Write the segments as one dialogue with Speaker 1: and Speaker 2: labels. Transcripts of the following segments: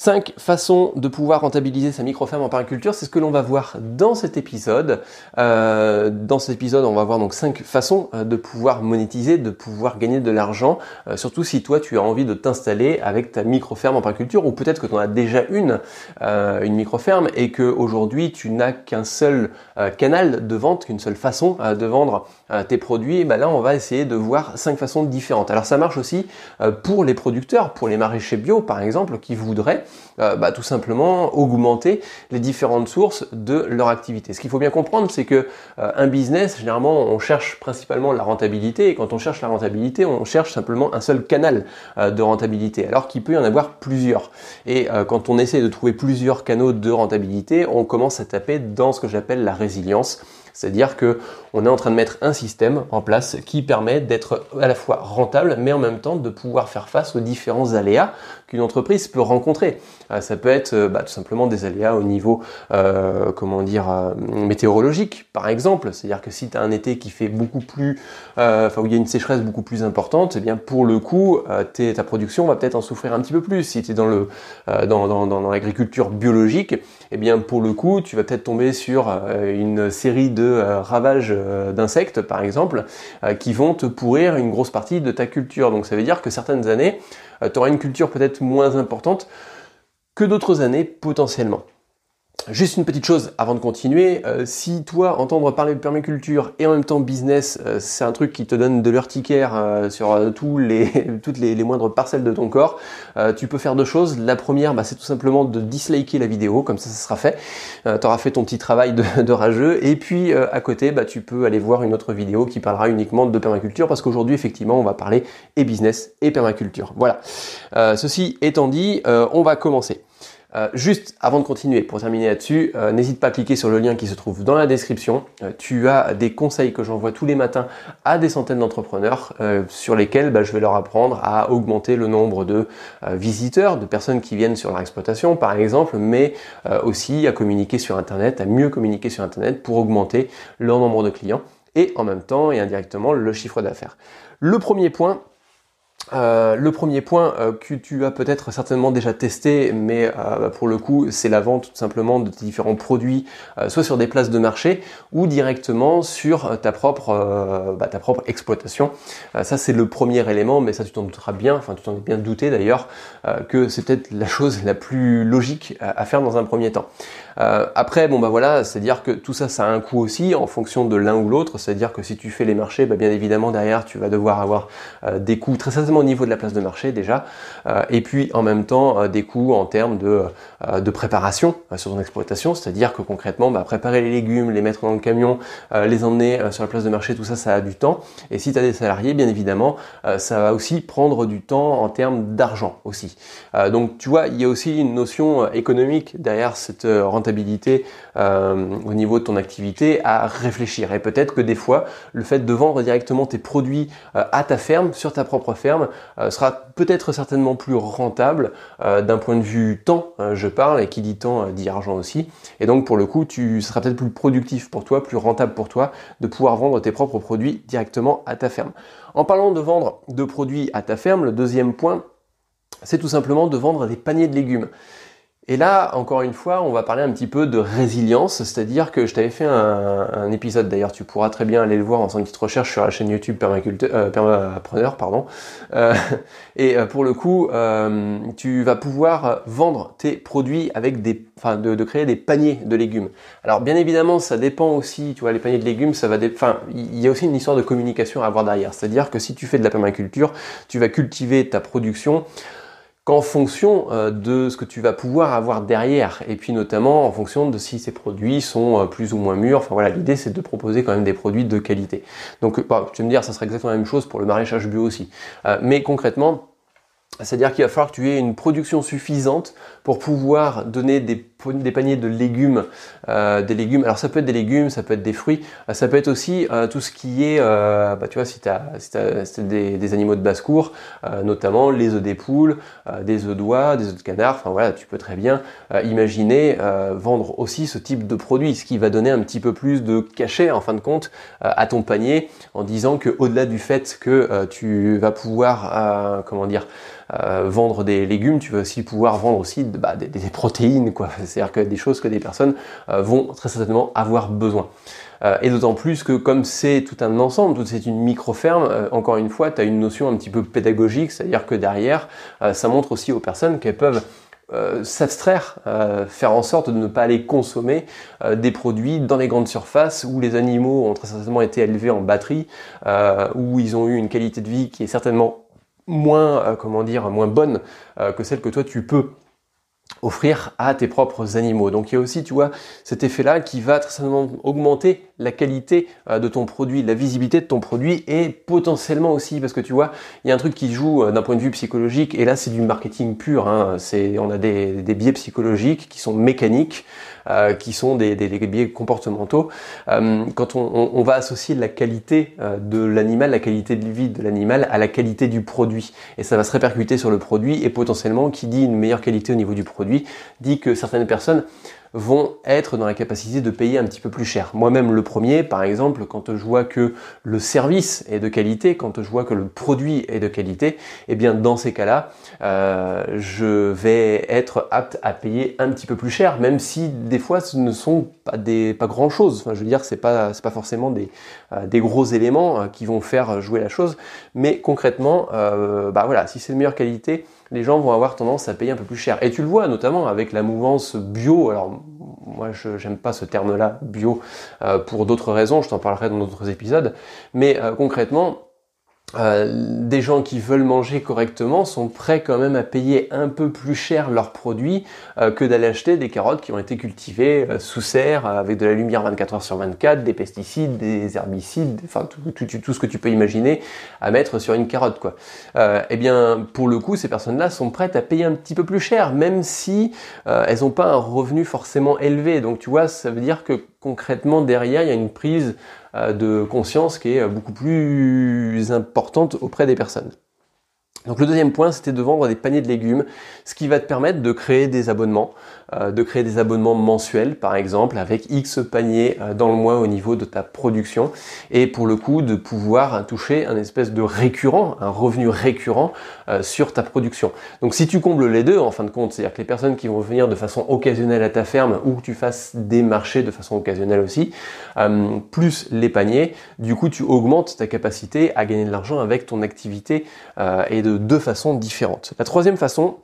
Speaker 1: Cinq façons de pouvoir rentabiliser sa micro-ferme en permaculture, c'est ce que l'on va voir dans cet épisode. Euh, dans cet épisode, on va voir donc cinq façons euh, de pouvoir monétiser, de pouvoir gagner de l'argent, euh, surtout si toi tu as envie de t'installer avec ta micro-ferme en permaculture, ou peut-être que tu en as déjà une, une micro-ferme, et que aujourd'hui tu n'as qu'un seul canal de vente, qu'une seule façon de vendre tes produits. Ben là, on va essayer de voir cinq façons différentes. Alors ça marche aussi pour les producteurs, pour les maraîchers bio par exemple, qui voudraient euh, bah, tout simplement augmenter les différentes sources de leur activité. Ce qu'il faut bien comprendre, c'est que euh, un business, généralement, on cherche principalement la rentabilité, et quand on cherche la rentabilité, on cherche simplement un seul canal euh, de rentabilité, alors qu'il peut y en avoir plusieurs. Et quand on essaie de trouver plusieurs canaux de rentabilité, on commence à taper dans ce que j'appelle la résilience. C'est-à-dire que on est en train de mettre un système en place qui permet d'être à la fois rentable, mais en même temps de pouvoir faire face aux différents aléas qu'une entreprise peut rencontrer. Euh, ça peut être euh, bah, tout simplement des aléas au niveau, euh, comment dire, météorologique, par exemple. C'est-à-dire que si tu as un été qui fait beaucoup plus, enfin où il y a une sécheresse beaucoup plus importante, eh bien pour le coup, ta production va peut-être en souffrir un petit peu plus. Si tu es dans le dans, dans, dans l'agriculture biologique, eh bien pour le coup, tu vas peut-être tomber sur une série de ravages d'insectes, par exemple, qui vont te pourrir une grosse partie de ta culture. Donc ça veut dire que certaines années, tu auras une culture peut-être moins importante que d'autres années potentiellement. Juste une petite chose avant de continuer, euh, si toi entendre parler de permaculture et en même temps business, euh, c'est un truc qui te donne de l'urticaire euh, sur toutes les, moindres parcelles de ton corps, tu peux faire deux choses. La première, bah, c'est tout simplement de disliker la vidéo, comme ça ça sera fait. tu auras fait ton petit travail de, rageux. Et puis à côté, bah, tu peux aller voir une autre vidéo qui parlera uniquement de permaculture, parce qu'aujourd'hui effectivement on va parler et business et permaculture. Voilà. ceci étant dit, on va commencer. Euh, juste avant de continuer, pour terminer là-dessus, euh, n'hésite pas à cliquer sur le lien qui se trouve dans la description. Euh, tu as des conseils que j'envoie tous les matins à des centaines d'entrepreneurs sur lesquels bah, je vais leur apprendre à augmenter le nombre de visiteurs, de personnes qui viennent sur leur exploitation par exemple, mais aussi à communiquer sur Internet, à mieux communiquer sur Internet pour augmenter leur nombre de clients et en même temps et indirectement le chiffre d'affaires. Le premier point, euh, le premier point euh, que tu as peut-être certainement déjà testé, mais euh, bah, pour le coup, c'est la vente tout simplement de différents produits, soit sur des places de marché ou directement sur ta propre, bah, ta propre exploitation. ça, c'est le premier élément, mais ça, tu t'en douteras bien, enfin, tu t'en es bien douté d'ailleurs, que c'est peut-être la chose la plus logique à faire dans un premier temps. Après, bon bah voilà, c'est-à-dire que tout ça, ça a un coût aussi en fonction de l'un ou l'autre. C'est-à-dire que si tu fais les marchés, bah, bien évidemment derrière, tu vas devoir avoir des coûts très certainement au niveau de la place de marché déjà, euh, et puis en même temps euh, des coûts en termes de, euh, de préparation sur ton exploitation, c'est-à-dire que concrètement, bah, préparer les légumes, les mettre dans le camion, les emmener sur la place de marché, tout ça, ça a du temps. Et si tu as des salariés, bien évidemment, ça va aussi prendre du temps en termes d'argent aussi. donc tu vois, il y a aussi une notion économique derrière cette rentabilité au niveau de ton activité à réfléchir. Et peut-être que des fois, le fait de vendre directement tes produits à ta ferme, sur ta propre ferme, euh, sera peut-être certainement plus rentable euh, d'un point de vue temps, je parle, et qui dit temps euh, dit argent aussi. Et donc pour le coup, tu seras peut-être plus productif pour toi, plus rentable pour toi de pouvoir vendre tes propres produits directement à ta ferme. En parlant de vendre de produits à ta ferme, le deuxième point, c'est tout simplement de vendre des paniers de légumes. Et là, encore une fois, on va parler un petit peu de résilience, c'est-à-dire que je t'avais fait un, épisode, d'ailleurs tu pourras très bien aller le voir en faisant une petite recherche sur la chaîne YouTube permaculteur, euh, permapreneur, pardon. Euh, et euh, pour le coup, euh, tu vas pouvoir vendre tes produits avec des, enfin, de, de, créer des paniers de légumes. Alors bien évidemment, ça dépend aussi, tu vois, les paniers de légumes, ça va, enfin, il y a aussi une histoire de communication à avoir derrière. C'est-à-dire que si tu fais de la permaculture, tu vas cultiver ta production qu'en fonction euh, de ce que tu vas pouvoir avoir derrière, et puis notamment en fonction de si ces produits sont euh, plus ou moins mûrs. Enfin voilà, l'idée c'est de proposer quand même des produits de qualité. Donc bah, tu vas me dire, ça serait exactement la même chose pour le maraîchage bio aussi. Euh, mais concrètement, c'est-à-dire qu'il va falloir que tu aies une production suffisante pour pouvoir donner des, paniers de légumes, euh, des légumes. Alors ça peut être des légumes, ça peut être des fruits, euh, ça peut être aussi euh, tout ce qui est, bah, tu vois, si tu as, des, animaux de basse-cour, notamment les œufs des poules, des œufs d'oie, des œufs de canard. Enfin voilà, tu peux très bien imaginer vendre aussi ce type de produit, ce qui va donner un petit peu plus de cachet en fin de compte à ton panier, en disant que au-delà du fait que tu vas pouvoir, comment dire vendre des légumes, tu vas aussi pouvoir vendre aussi bah, des, protéines, quoi. C'est-à-dire que des choses que des personnes vont très certainement avoir besoin. et d'autant plus que comme c'est tout un ensemble, c'est une micro-ferme, encore une fois, tu as une notion un petit peu pédagogique, c'est-à-dire que derrière, ça montre aussi aux personnes qu'elles peuvent euh, s'abstraire, euh, faire en sorte de ne pas aller consommer euh, des produits dans les grandes surfaces où les animaux ont très certainement été élevés en batterie, où ils ont eu une qualité de vie qui est certainement moins, comment dire, moins bonne que celle que toi tu peux offrir à tes propres animaux. Donc il y a aussi, tu vois, cet effet-là qui va très certainement augmenter la qualité euh, de ton produit, la visibilité de ton produit et potentiellement aussi, parce que tu vois, il y a un truc qui joue euh, d'un point de vue psychologique et là c'est du marketing pur. Hein, c'est, on a des, biais psychologiques qui sont mécaniques euh, qui sont des, biais comportementaux. Quand on, va associer la qualité de l'animal, la qualité de vie de l'animal à la qualité du produit, et ça va se répercuter sur le produit, et potentiellement, qui dit une meilleure qualité au niveau du produit, dit que certaines personnes vont être dans la capacité de payer un petit peu plus cher. Moi-même le premier, par exemple, quand je vois que le service est de qualité, quand je vois que le produit est de qualité, eh bien dans ces cas-là, euh, je vais être apte à payer un petit peu plus cher, même si des fois ce ne sont pas grand chose. Je veux dire, c'est pas c'est pas forcément des euh, gros éléments euh, qui vont faire jouer la chose, mais concrètement, bah voilà, si c'est de meilleure qualité, les gens vont avoir tendance à payer un peu plus cher. Et tu le vois notamment avec la mouvance bio. Alors moi je n'aime pas ce terme-là, bio, euh, pour d'autres raisons, je t'en parlerai dans d'autres épisodes. Mais euh, concrètement, euh, des gens qui veulent manger correctement sont prêts quand même à payer un peu plus cher leurs produits euh, que d'aller acheter des carottes qui ont été cultivées euh, sous serre avec de la lumière 24 heures sur 24, des pesticides, des herbicides, enfin tout, ce que tu peux imaginer à mettre sur une carotte quoi. eh bien pour le coup ces personnes-là sont prêtes à payer un petit peu plus cher même si elles n'ont pas un revenu forcément élevé. Donc tu vois ça veut dire que concrètement derrière il y a une prise euh, de conscience qui est beaucoup plus importante auprès des personnes. Donc le deuxième point, c'était de vendre des paniers de légumes, ce qui va te permettre de créer des abonnements, euh, de créer des abonnements mensuels par exemple, avec X paniers euh, dans le mois au niveau de ta production, et pour le coup de pouvoir toucher un espèce de récurrent, un revenu récurrent euh, sur ta production. Donc si tu combles les deux en fin de compte, c'est-à-dire que les personnes qui vont venir de façon occasionnelle à ta ferme ou que tu fasses des marchés de façon occasionnelle aussi, plus les paniers, du coup tu augmentes ta capacité à gagner de l'argent avec ton activité et de deux façons différentes. La troisième façon,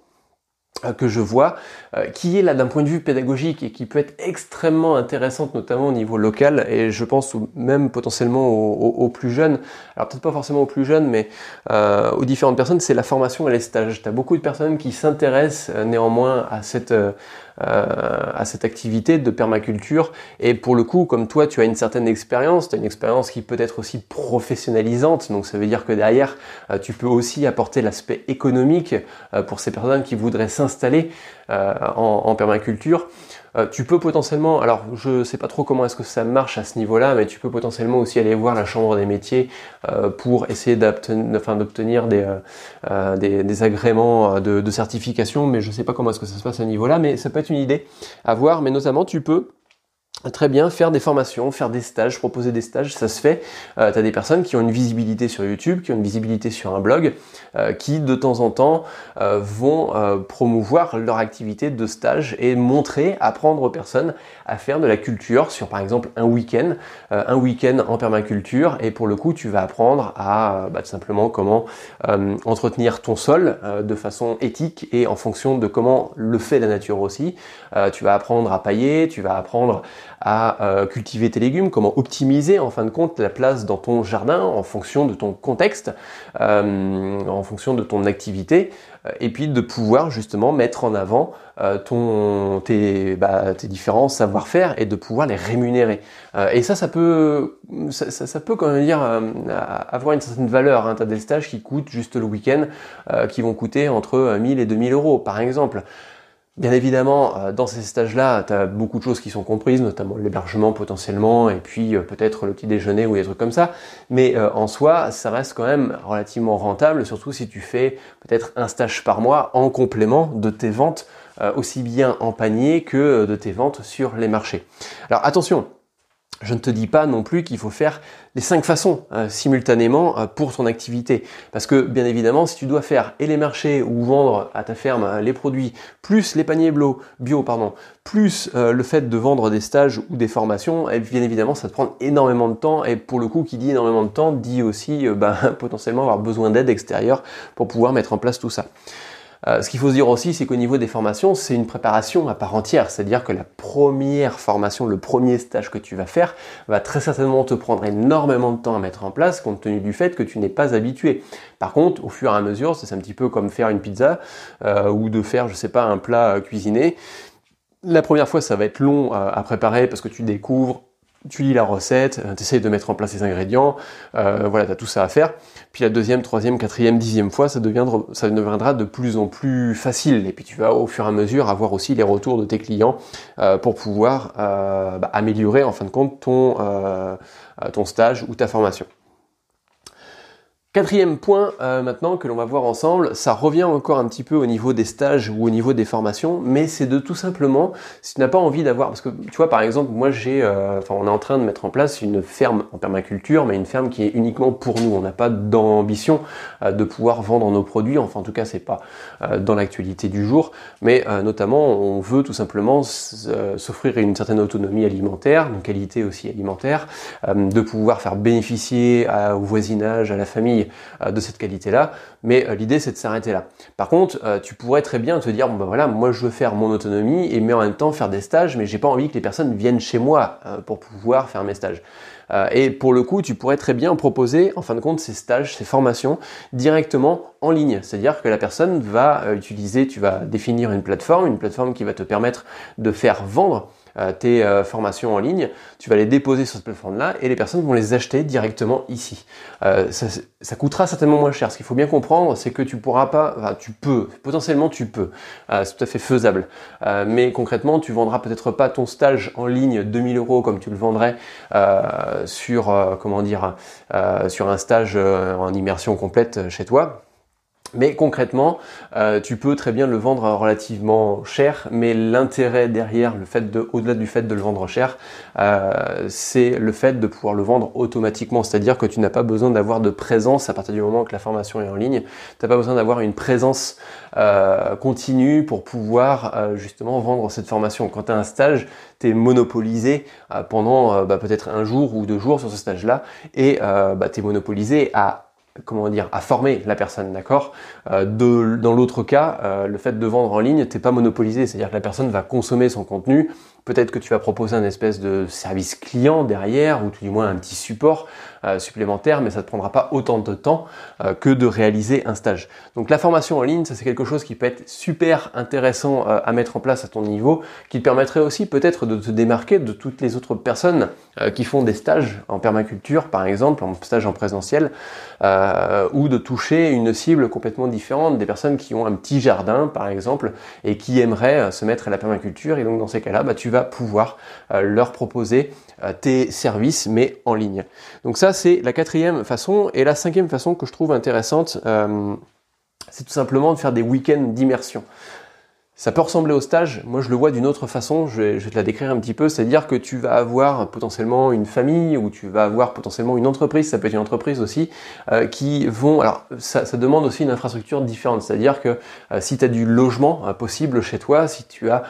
Speaker 1: euh, que je vois, euh, qui est là d'un point de vue pédagogique et qui peut être extrêmement intéressante, notamment au niveau local, et je pense même potentiellement aux, plus jeunes, alors peut-être pas forcément aux plus jeunes, mais euh, aux différentes personnes, c'est la formation et les stages. Tu as beaucoup de personnes qui s'intéressent néanmoins à cette, euh, à cette activité de permaculture. Et pour le coup, comme toi, tu as une certaine expérience, tu as une expérience qui peut être aussi professionnalisante. Donc ça veut dire que derrière, euh, tu peux aussi apporter l'aspect économique euh, pour ces personnes qui voudraient s'installer en, en, permaculture. Tu peux potentiellement, alors je sais pas trop comment est-ce que ça marche à ce niveau-là, mais tu peux potentiellement aussi aller voir la chambre des métiers pour essayer d'obtenir des, des, agréments de, de, certification, mais je sais pas comment est-ce que ça se passe à ce niveau-là, mais ça peut être une idée à voir, mais notamment tu peux très bien faire des formations, faire des stages, proposer des stages, ça se fait. Euh, tu as des personnes qui ont une visibilité sur YouTube, qui ont une visibilité sur un blog, euh, qui de temps en temps euh, vont euh, promouvoir leur activité de stage et montrer, apprendre aux personnes à faire de la culture sur par exemple un week-end, un week-end en permaculture et pour le coup tu vas apprendre à bah, tout simplement comment entretenir ton sol de façon éthique et en fonction de comment le fait la nature aussi. tu vas apprendre à pailler, tu vas apprendre à euh, cultiver tes légumes, comment optimiser en fin de compte la place dans ton jardin en fonction de ton contexte, euh, en fonction de ton activité, euh, et puis de pouvoir justement mettre en avant ton, tes, bah, tes différents savoir-faire et de pouvoir les rémunérer. et ça, ça peut, ça, ça, peut quand même dire avoir une certaine valeur. Hein. Tu as des stages qui coûtent juste le week-end, qui vont coûter entre 1000 et 2000 euros par exemple. Bien évidemment, euh, dans ces stages-là, tu as beaucoup de choses qui sont comprises, notamment l'hébergement potentiellement, et puis euh, peut-être le petit déjeuner ou des trucs comme ça. Mais euh, en soi, ça reste quand même relativement rentable, surtout si tu fais peut-être un stage par mois en complément de tes ventes, aussi bien en panier que de tes ventes sur les marchés. Alors attention, je ne te dis pas non plus qu'il faut faire les cinq façons euh, simultanément euh, pour ton activité. Parce que bien évidemment, si tu dois faire et les marchés ou vendre à ta ferme euh, les produits, plus les paniers bio, bio pardon, plus le fait de vendre des stages ou des formations, et bien évidemment, ça te prend énormément de temps. Et pour le coup, qui dit énormément de temps, dit aussi ben, potentiellement avoir besoin d'aide extérieure pour pouvoir mettre en place tout ça. Euh, ce qu'il faut se dire aussi, c'est qu'au niveau des formations, c'est une préparation à part entière. C'est-à-dire que la première formation, le premier stage que tu vas faire, va très certainement te prendre énormément de temps à mettre en place, compte tenu du fait que tu n'es pas habitué. Par contre, au fur et à mesure, c'est un petit peu comme faire une pizza euh, ou de faire, je sais pas, un plat cuisiné. La première fois, ça va être long à préparer parce que tu découvres tu lis la recette, euh, tu essayes de mettre en place les ingrédients, euh, voilà, tu as tout ça à faire. Puis la deuxième, troisième, quatrième, dixième fois, ça deviendra, ça deviendra de plus en plus facile. Et puis tu vas au fur et à mesure avoir aussi les retours de tes clients euh, pour pouvoir bah, améliorer en fin de compte ton, ton stage ou ta formation. Quatrième point euh, maintenant que l'on va voir ensemble, ça revient encore un petit peu au niveau des stages ou au niveau des formations, mais c'est de tout simplement, si tu n'as pas envie d'avoir, parce que tu vois par exemple, moi j'ai, euh, on est en train de mettre en place une ferme en permaculture, mais une ferme qui est uniquement pour nous. On n'a pas d'ambition euh, de pouvoir vendre nos produits, enfin en tout cas c'est pas dans l'actualité du jour, mais notamment on veut tout simplement s'offrir une certaine autonomie alimentaire, une qualité aussi alimentaire, de pouvoir faire bénéficier au voisinage, à la famille euh, de cette qualité-là, mais euh, l'idée c'est de s'arrêter là. Par contre, euh, tu pourrais très bien te dire, bon ben voilà, moi je veux faire mon autonomie et mais en même temps faire des stages, mais j'ai pas envie que les personnes viennent chez moi pour pouvoir faire mes stages. et pour le coup, tu pourrais très bien proposer, en fin de compte, ces stages, ces formations directement en ligne. C'est-à-dire que la personne va utiliser, tu vas définir une plateforme, une plateforme qui va te permettre de faire vendre tes euh, formations en ligne, tu vas les déposer sur cette plateforme-là et les personnes vont les acheter directement ici. Euh, ça, coûtera certainement moins cher. Ce qu'il faut bien comprendre, c'est que tu pourras pas, tu peux, potentiellement tu peux, c'est tout à fait faisable. mais concrètement, tu vendras peut-être pas ton stage en ligne 2000 euros comme tu le vendrais sur, comment dire, sur un stage en immersion complète chez toi. Mais concrètement, euh, tu peux très bien le vendre relativement cher, mais l'intérêt derrière, le fait de, au-delà du fait de le vendre cher, euh, c'est le fait de pouvoir le vendre automatiquement. C'est-à-dire que tu n'as pas besoin d'avoir de présence à partir du moment que la formation est en ligne. Tu n'as pas besoin d'avoir une présence euh, continue pour pouvoir justement vendre cette formation. Quand tu as un stage, tu es monopolisé pendant bah, peut-être un jour ou deux jours sur ce stage-là, et bah, tu es monopolisé à comment dire, à former la personne, d'accord? Euh, Dans l'autre cas, euh, le fait de vendre en ligne, t'es pas monopolisé, c'est-à-dire que la personne va consommer son contenu, Peut-être que tu vas proposer un espèce de service client derrière, ou tout du moins un petit support euh, supplémentaire, mais ça ne te prendra pas autant de temps euh, que de réaliser un stage. Donc la formation en ligne, ça c'est quelque chose qui peut être super intéressant euh, à mettre en place à ton niveau, qui te permettrait aussi peut-être de te démarquer de toutes les autres personnes qui font des stages en permaculture, par exemple, en stage en présentiel, ou de toucher une cible complètement différente, des personnes qui ont un petit jardin, par exemple, et qui aimeraient se mettre à la permaculture. Et donc dans ces cas-là, bah, tu pouvoir euh, leur proposer tes services, mais en ligne. Donc ça, c'est la quatrième façon. Et la cinquième façon que je trouve intéressante, euh, c'est tout simplement de faire des week-ends d'immersion. Ça peut ressembler au stage, moi je le vois d'une autre façon, je vais, te la décrire un petit peu, c'est-à-dire que tu vas avoir potentiellement une famille ou tu vas avoir potentiellement une entreprise, ça peut être une entreprise aussi, euh, qui vont... Alors ça, demande aussi une infrastructure différente, c'est-à-dire que euh, si tu as du logement possible chez toi, si tu as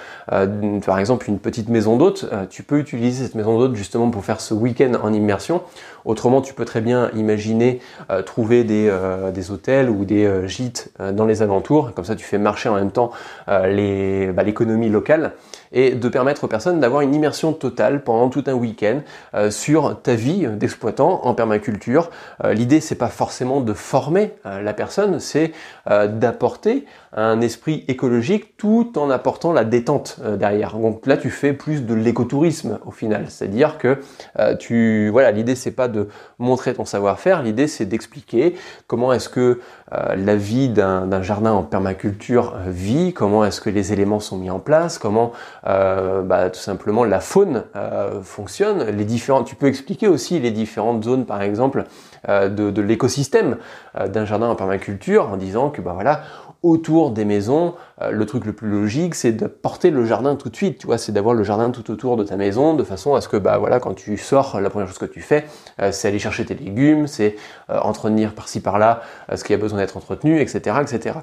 Speaker 1: par exemple une petite maison d'hôte, tu peux utiliser cette maison d'hôte justement pour faire ce week-end en immersion. Autrement, tu peux très bien imaginer trouver des, des, hôtels ou des gîtes dans les alentours, comme ça tu fais marcher en même temps bah, l'économie locale et de permettre aux personnes d'avoir une immersion totale pendant tout un week-end euh, sur ta vie d'exploitant en permaculture. Euh, l'idée c'est pas forcément de former euh, la personne, c'est d'apporter un esprit écologique tout en apportant la détente derrière. Donc là tu fais plus de l'écotourisme au final, c'est-à-dire que tu voilà l'idée c'est pas de montrer ton savoir-faire, l'idée c'est d'expliquer comment est-ce que la vie d'un jardin en permaculture vit, comment est-ce que les éléments sont mis en place, comment euh, bah, tout simplement la faune euh, fonctionne. Les différentes, tu peux expliquer aussi les différentes zones, par exemple, euh, de, de l'écosystème d'un jardin en permaculture, en disant que bah voilà, autour des maisons, euh, le truc le plus logique, c'est de porter le jardin tout de suite. Tu vois, c'est d'avoir le jardin tout autour de ta maison, de façon à ce que, bah voilà, quand tu sors, la première chose que tu fais, euh, c'est aller chercher tes légumes, c'est euh, entretenir par-ci par-là ce qui a besoin d'être entretenu, etc., etc.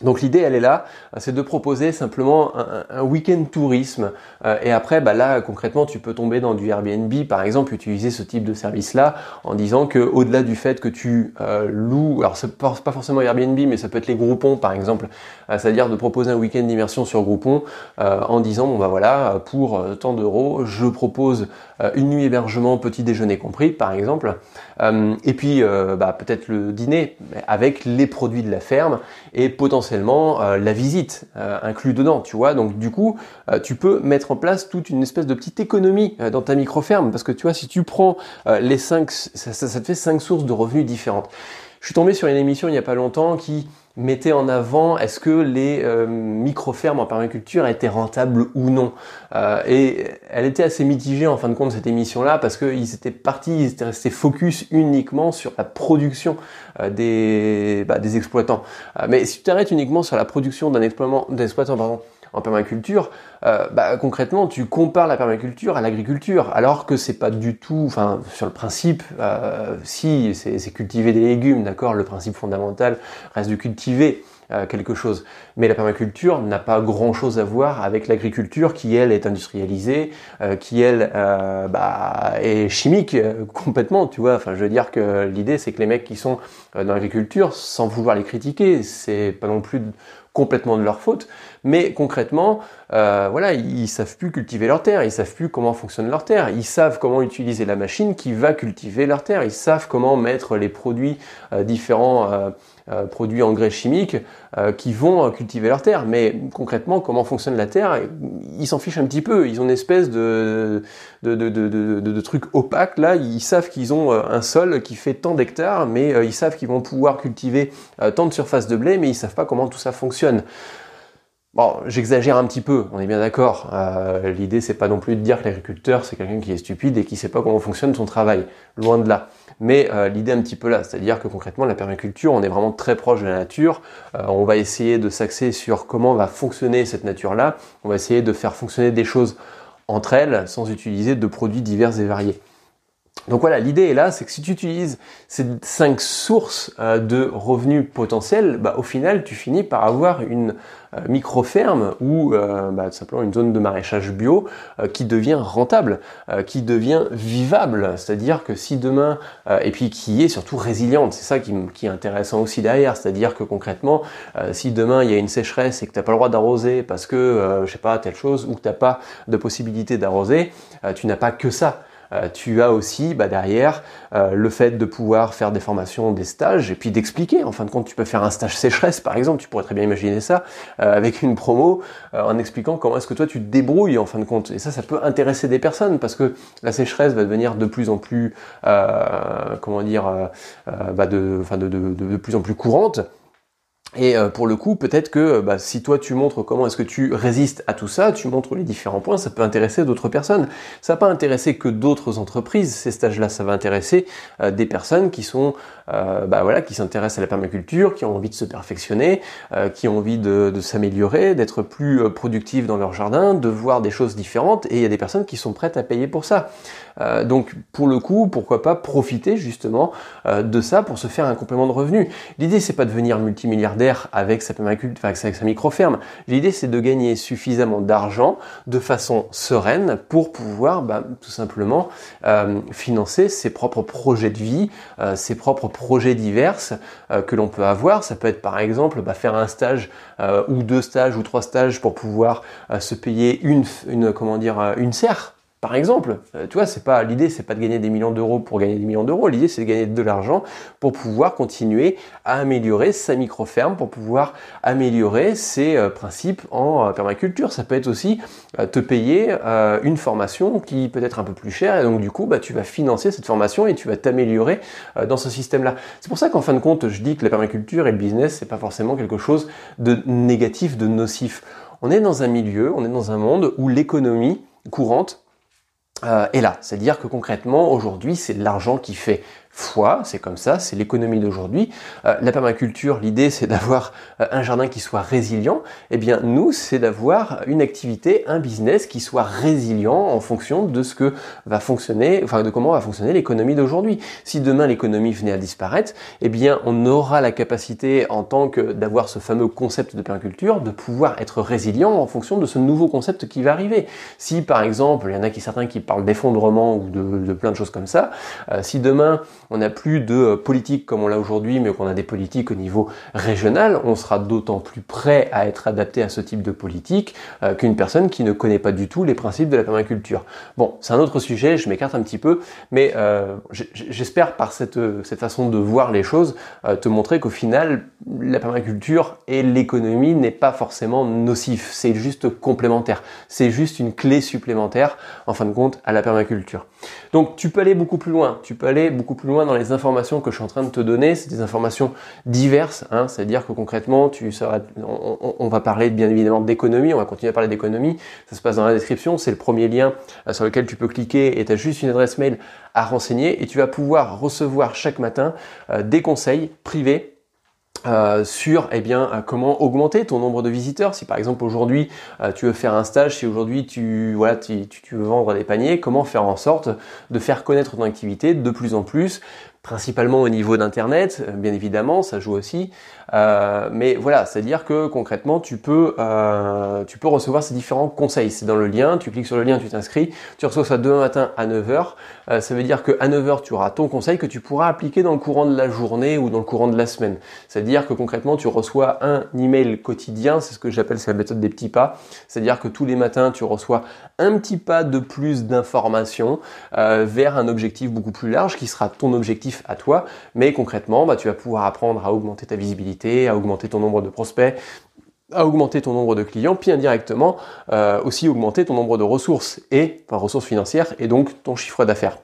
Speaker 1: Donc l'idée, elle est là, c'est de proposer simplement un, week-end tourisme. Euh, et après, bah là, concrètement, tu peux tomber dans du Airbnb, par exemple, utiliser ce type de service-là, en disant que au-delà du fait que tu euh, loues, alors c'est pas, forcément Airbnb, mais ça peut être les Groupons, par exemple, euh, c'est-à-dire de proposer un week-end d'immersion sur Groupon, en disant bon bah voilà, pour tant d'euros, je propose une nuit hébergement, petit déjeuner compris, par exemple, et puis bah, peut-être le dîner avec les produits de la ferme et potentiellement euh, la visite euh, inclus dedans, tu vois. Donc du coup, euh, tu peux mettre en place toute une espèce de petite économie dans ta micro-ferme parce que tu vois, si tu prends les cinq, ça, te fait cinq sources de revenus différentes. Je suis tombé sur une émission il n'y a pas longtemps qui mettait en avant est-ce que les euh, micro-fermes en permaculture étaient rentables ou non? Euh, et elle était assez mitigée en fin de compte cette émission-là parce qu'ils étaient partis, ils étaient restés focus uniquement sur la production euh, des, bah, des exploitants. mais si tu t'arrêtes uniquement sur la production d'un exploitant, pardon, en permaculture, euh, bah, concrètement, tu compares la permaculture à l'agriculture, alors que c'est pas du tout, enfin, sur le principe, euh, si c'est cultiver des légumes, d'accord, le principe fondamental reste de cultiver euh, quelque chose. Mais la permaculture n'a pas grand-chose à voir avec l'agriculture qui, elle, est industrialisée, qui, elle, bah, est chimique complètement, tu vois. Enfin, je veux dire que l'idée, c'est que les mecs qui sont dans l'agriculture, sans vouloir les critiquer, c'est pas non plus complètement de leur faute, mais concrètement, euh, voilà, ils savent plus cultiver leur terre, ils savent plus comment fonctionne leur terre, ils savent comment utiliser la machine qui va cultiver leur terre, ils savent comment mettre les produits euh, différents. Euh, produits engrais chimiques qui vont cultiver leur terre. Mais concrètement, comment fonctionne la terre Ils s'en fichent un petit peu. Ils ont une espèce de, truc opaque. Là, ils savent qu'ils ont un sol qui fait tant d'hectares, mais ils savent qu'ils vont pouvoir cultiver tant de surface de blé, mais ils savent pas comment tout ça fonctionne. Bon, j'exagère un petit peu, on est bien d'accord. Euh, L'idée, c'est pas non plus de dire que l'agriculteur, c'est quelqu'un qui est stupide et qui sait pas comment fonctionne son travail. Loin de là. Mais euh, l'idée un petit peu là, c'est-à-dire que concrètement, la permaculture, on est vraiment très proche de la nature. Euh, on va essayer de s'axer sur comment va fonctionner cette nature-là. On va essayer de faire fonctionner des choses entre elles sans utiliser de produits divers et variés. Donc voilà, l'idée est là, c'est que si tu utilises ces cinq sources euh, de revenus potentiels, bah, au final, tu finis par avoir une euh, micro-ferme ou euh, bah, simplement une zone de maraîchage bio qui devient rentable, qui devient vivable. C'est-à-dire que si demain, et puis qui est surtout résiliente, c'est ça qui, qui, est intéressant aussi derrière, c'est-à-dire que concrètement, si demain il y a une sécheresse et que tu n'as pas le droit d'arroser parce que, je sais pas, telle chose, ou que tu n'as pas de possibilité d'arroser, tu n'as pas que ça. Euh, tu as aussi bah, derrière euh, le fait de pouvoir faire des formations, des stages, et puis d'expliquer. En fin de compte, tu peux faire un stage sécheresse, par exemple, tu pourrais très bien imaginer ça, euh, avec une promo, en expliquant comment est-ce que toi tu te débrouilles, en fin de compte. Et ça, ça peut intéresser des personnes, parce que la sécheresse va devenir de plus en plus, comment dire, bah, de, plus en plus courante. Et euh, pour le coup, peut-être que bah, si toi tu montres comment est-ce que tu résistes à tout ça, tu montres les différents points, ça peut intéresser d'autres personnes. Ça va pas intéresser que d'autres entreprises. Ces stages-là, ça va intéresser euh, des personnes qui sont, bah voilà, qui s'intéressent à la permaculture, qui ont envie de se perfectionner, qui ont envie de, s'améliorer, d'être plus productifs dans leur jardin, de voir des choses différentes. Et il y a des personnes qui sont prêtes à payer pour ça. Euh, donc pour le coup, pourquoi pas profiter justement euh, de ça pour se faire un complément de revenu. L'idée c'est pas de devenir multimilliardaire avec sa permaculture, avec sa micro-ferme. L'idée c'est de gagner suffisamment d'argent de façon sereine pour pouvoir bah, tout simplement euh, financer ses propres projets de vie, ses propres projets divers que l'on peut avoir. Ça peut être par exemple bah, faire un stage ou deux stages ou trois stages pour pouvoir se payer une, une comment dire une serre par exemple, euh, tu vois, c'est pas l'idée, c'est pas de gagner des millions d'euros pour gagner des millions d'euros. L'idée, c'est de gagner de l'argent pour pouvoir continuer à améliorer sa micro-ferme, pour pouvoir améliorer ses euh, principes en euh, permaculture. Ça peut être aussi te payer une formation qui peut être un peu plus chère et donc du coup, bah, tu vas financer cette formation et tu vas t'améliorer dans ce système-là. C'est pour ça qu'en fin de compte, je dis que la permaculture et le business, c'est pas forcément quelque chose de négatif, de nocif. On est dans un milieu, on est dans un monde où l'économie courante euh, est là. C'est-à-dire que concrètement, aujourd'hui, c'est l'argent qui fait foi, c'est comme ça, c'est l'économie d'aujourd'hui. Euh, la permaculture, l'idée c'est d'avoir euh, un jardin qui soit résilient. Eh bien nous, c'est d'avoir une activité, un business qui soit résilient en fonction de ce que va fonctionner, enfin de comment va fonctionner l'économie d'aujourd'hui. Si demain l'économie venait à disparaître, eh bien on aura la capacité en tant que d'avoir ce fameux concept de permaculture de pouvoir être résilient en fonction de ce nouveau concept qui va arriver. Si par exemple, il y en a qui certains qui parlent d'effondrement ou de, plein de choses comme ça, euh, si demain on n'a plus de euh, politique comme on l'a aujourd'hui, mais qu'on a des politiques au niveau régional, on sera d'autant plus prêt à être adapté à ce type de politique euh, qu'une personne qui ne connaît pas du tout les principes de la permaculture. Bon, c'est un autre sujet, je m'écarte un petit peu, mais euh, j'espère par cette, cette façon de voir les choses te montrer qu'au final, la permaculture et l'économie n'est pas forcément nocif, c'est juste complémentaire, c'est juste une clé supplémentaire en fin de compte à la permaculture. Donc tu peux aller beaucoup plus loin, tu peux aller beaucoup plus loin dans les informations que je suis en train de te donner, c'est des informations diverses, hein, c'est-à-dire que concrètement, tu on, va parler bien évidemment d'économie, on va continuer à parler d'économie, ça se passe dans la description, c'est le premier lien euh, sur lequel tu peux cliquer et tu as juste une adresse mail à renseigner. Et tu vas pouvoir recevoir chaque matin euh, des conseils privés euh, sur eh bien euh, comment augmenter ton nombre de visiteurs. Si par exemple aujourd'hui euh, tu veux faire un stage si aujourd'hui tu voilà tu, tu, veux vendre des paniers comment faire en sorte de faire connaître ton activité de plus en plus principalement au niveau d'internet bien évidemment ça joue aussi euh, mais voilà, c'est-à-dire que concrètement, tu peux, euh, tu peux recevoir ces différents conseils. C'est dans le lien, tu cliques sur le lien, tu t'inscris, tu reçois ça demain matin à 9h. Euh, ça veut dire qu'à 9h, tu auras ton conseil que tu pourras appliquer dans le courant de la journée ou dans le courant de la semaine. C'est-à-dire que concrètement, tu reçois un email quotidien, c'est ce que j'appelle, la méthode des petits pas. C'est-à-dire que tous les matins, tu reçois un petit pas de plus d'informations euh, vers un objectif beaucoup plus large qui sera ton objectif à toi. Mais concrètement, bah, tu vas pouvoir apprendre à augmenter ta visibilité à augmenter ton nombre de prospects, à augmenter ton nombre de clients, puis indirectement euh, aussi augmenter ton nombre de ressources et ressources financières et donc ton chiffre d'affaires.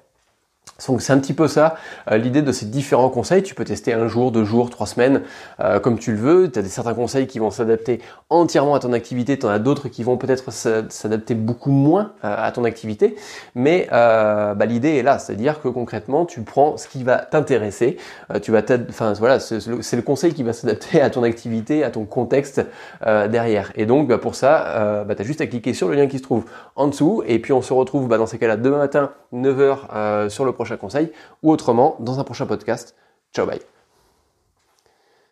Speaker 1: Donc c'est un petit peu ça, euh, l'idée de ces différents conseils. Tu peux tester un jour, deux jours, trois semaines, euh, comme tu le veux. Tu as des, certains conseils qui vont s'adapter entièrement à ton activité, tu en as d'autres qui vont peut-être s'adapter beaucoup moins euh, à ton activité. Mais bah, l'idée est là, c'est-à-dire que concrètement, tu prends ce qui va t'intéresser. voilà, c'est le, conseil qui va s'adapter à ton activité, à ton contexte derrière. Et donc bah, pour ça, bah, tu as juste à cliquer sur le lien qui se trouve en dessous. Et puis on se retrouve dans ces cas-là demain matin, 9h sur le prochain conseil ou autrement dans un prochain podcast. Ciao, bye.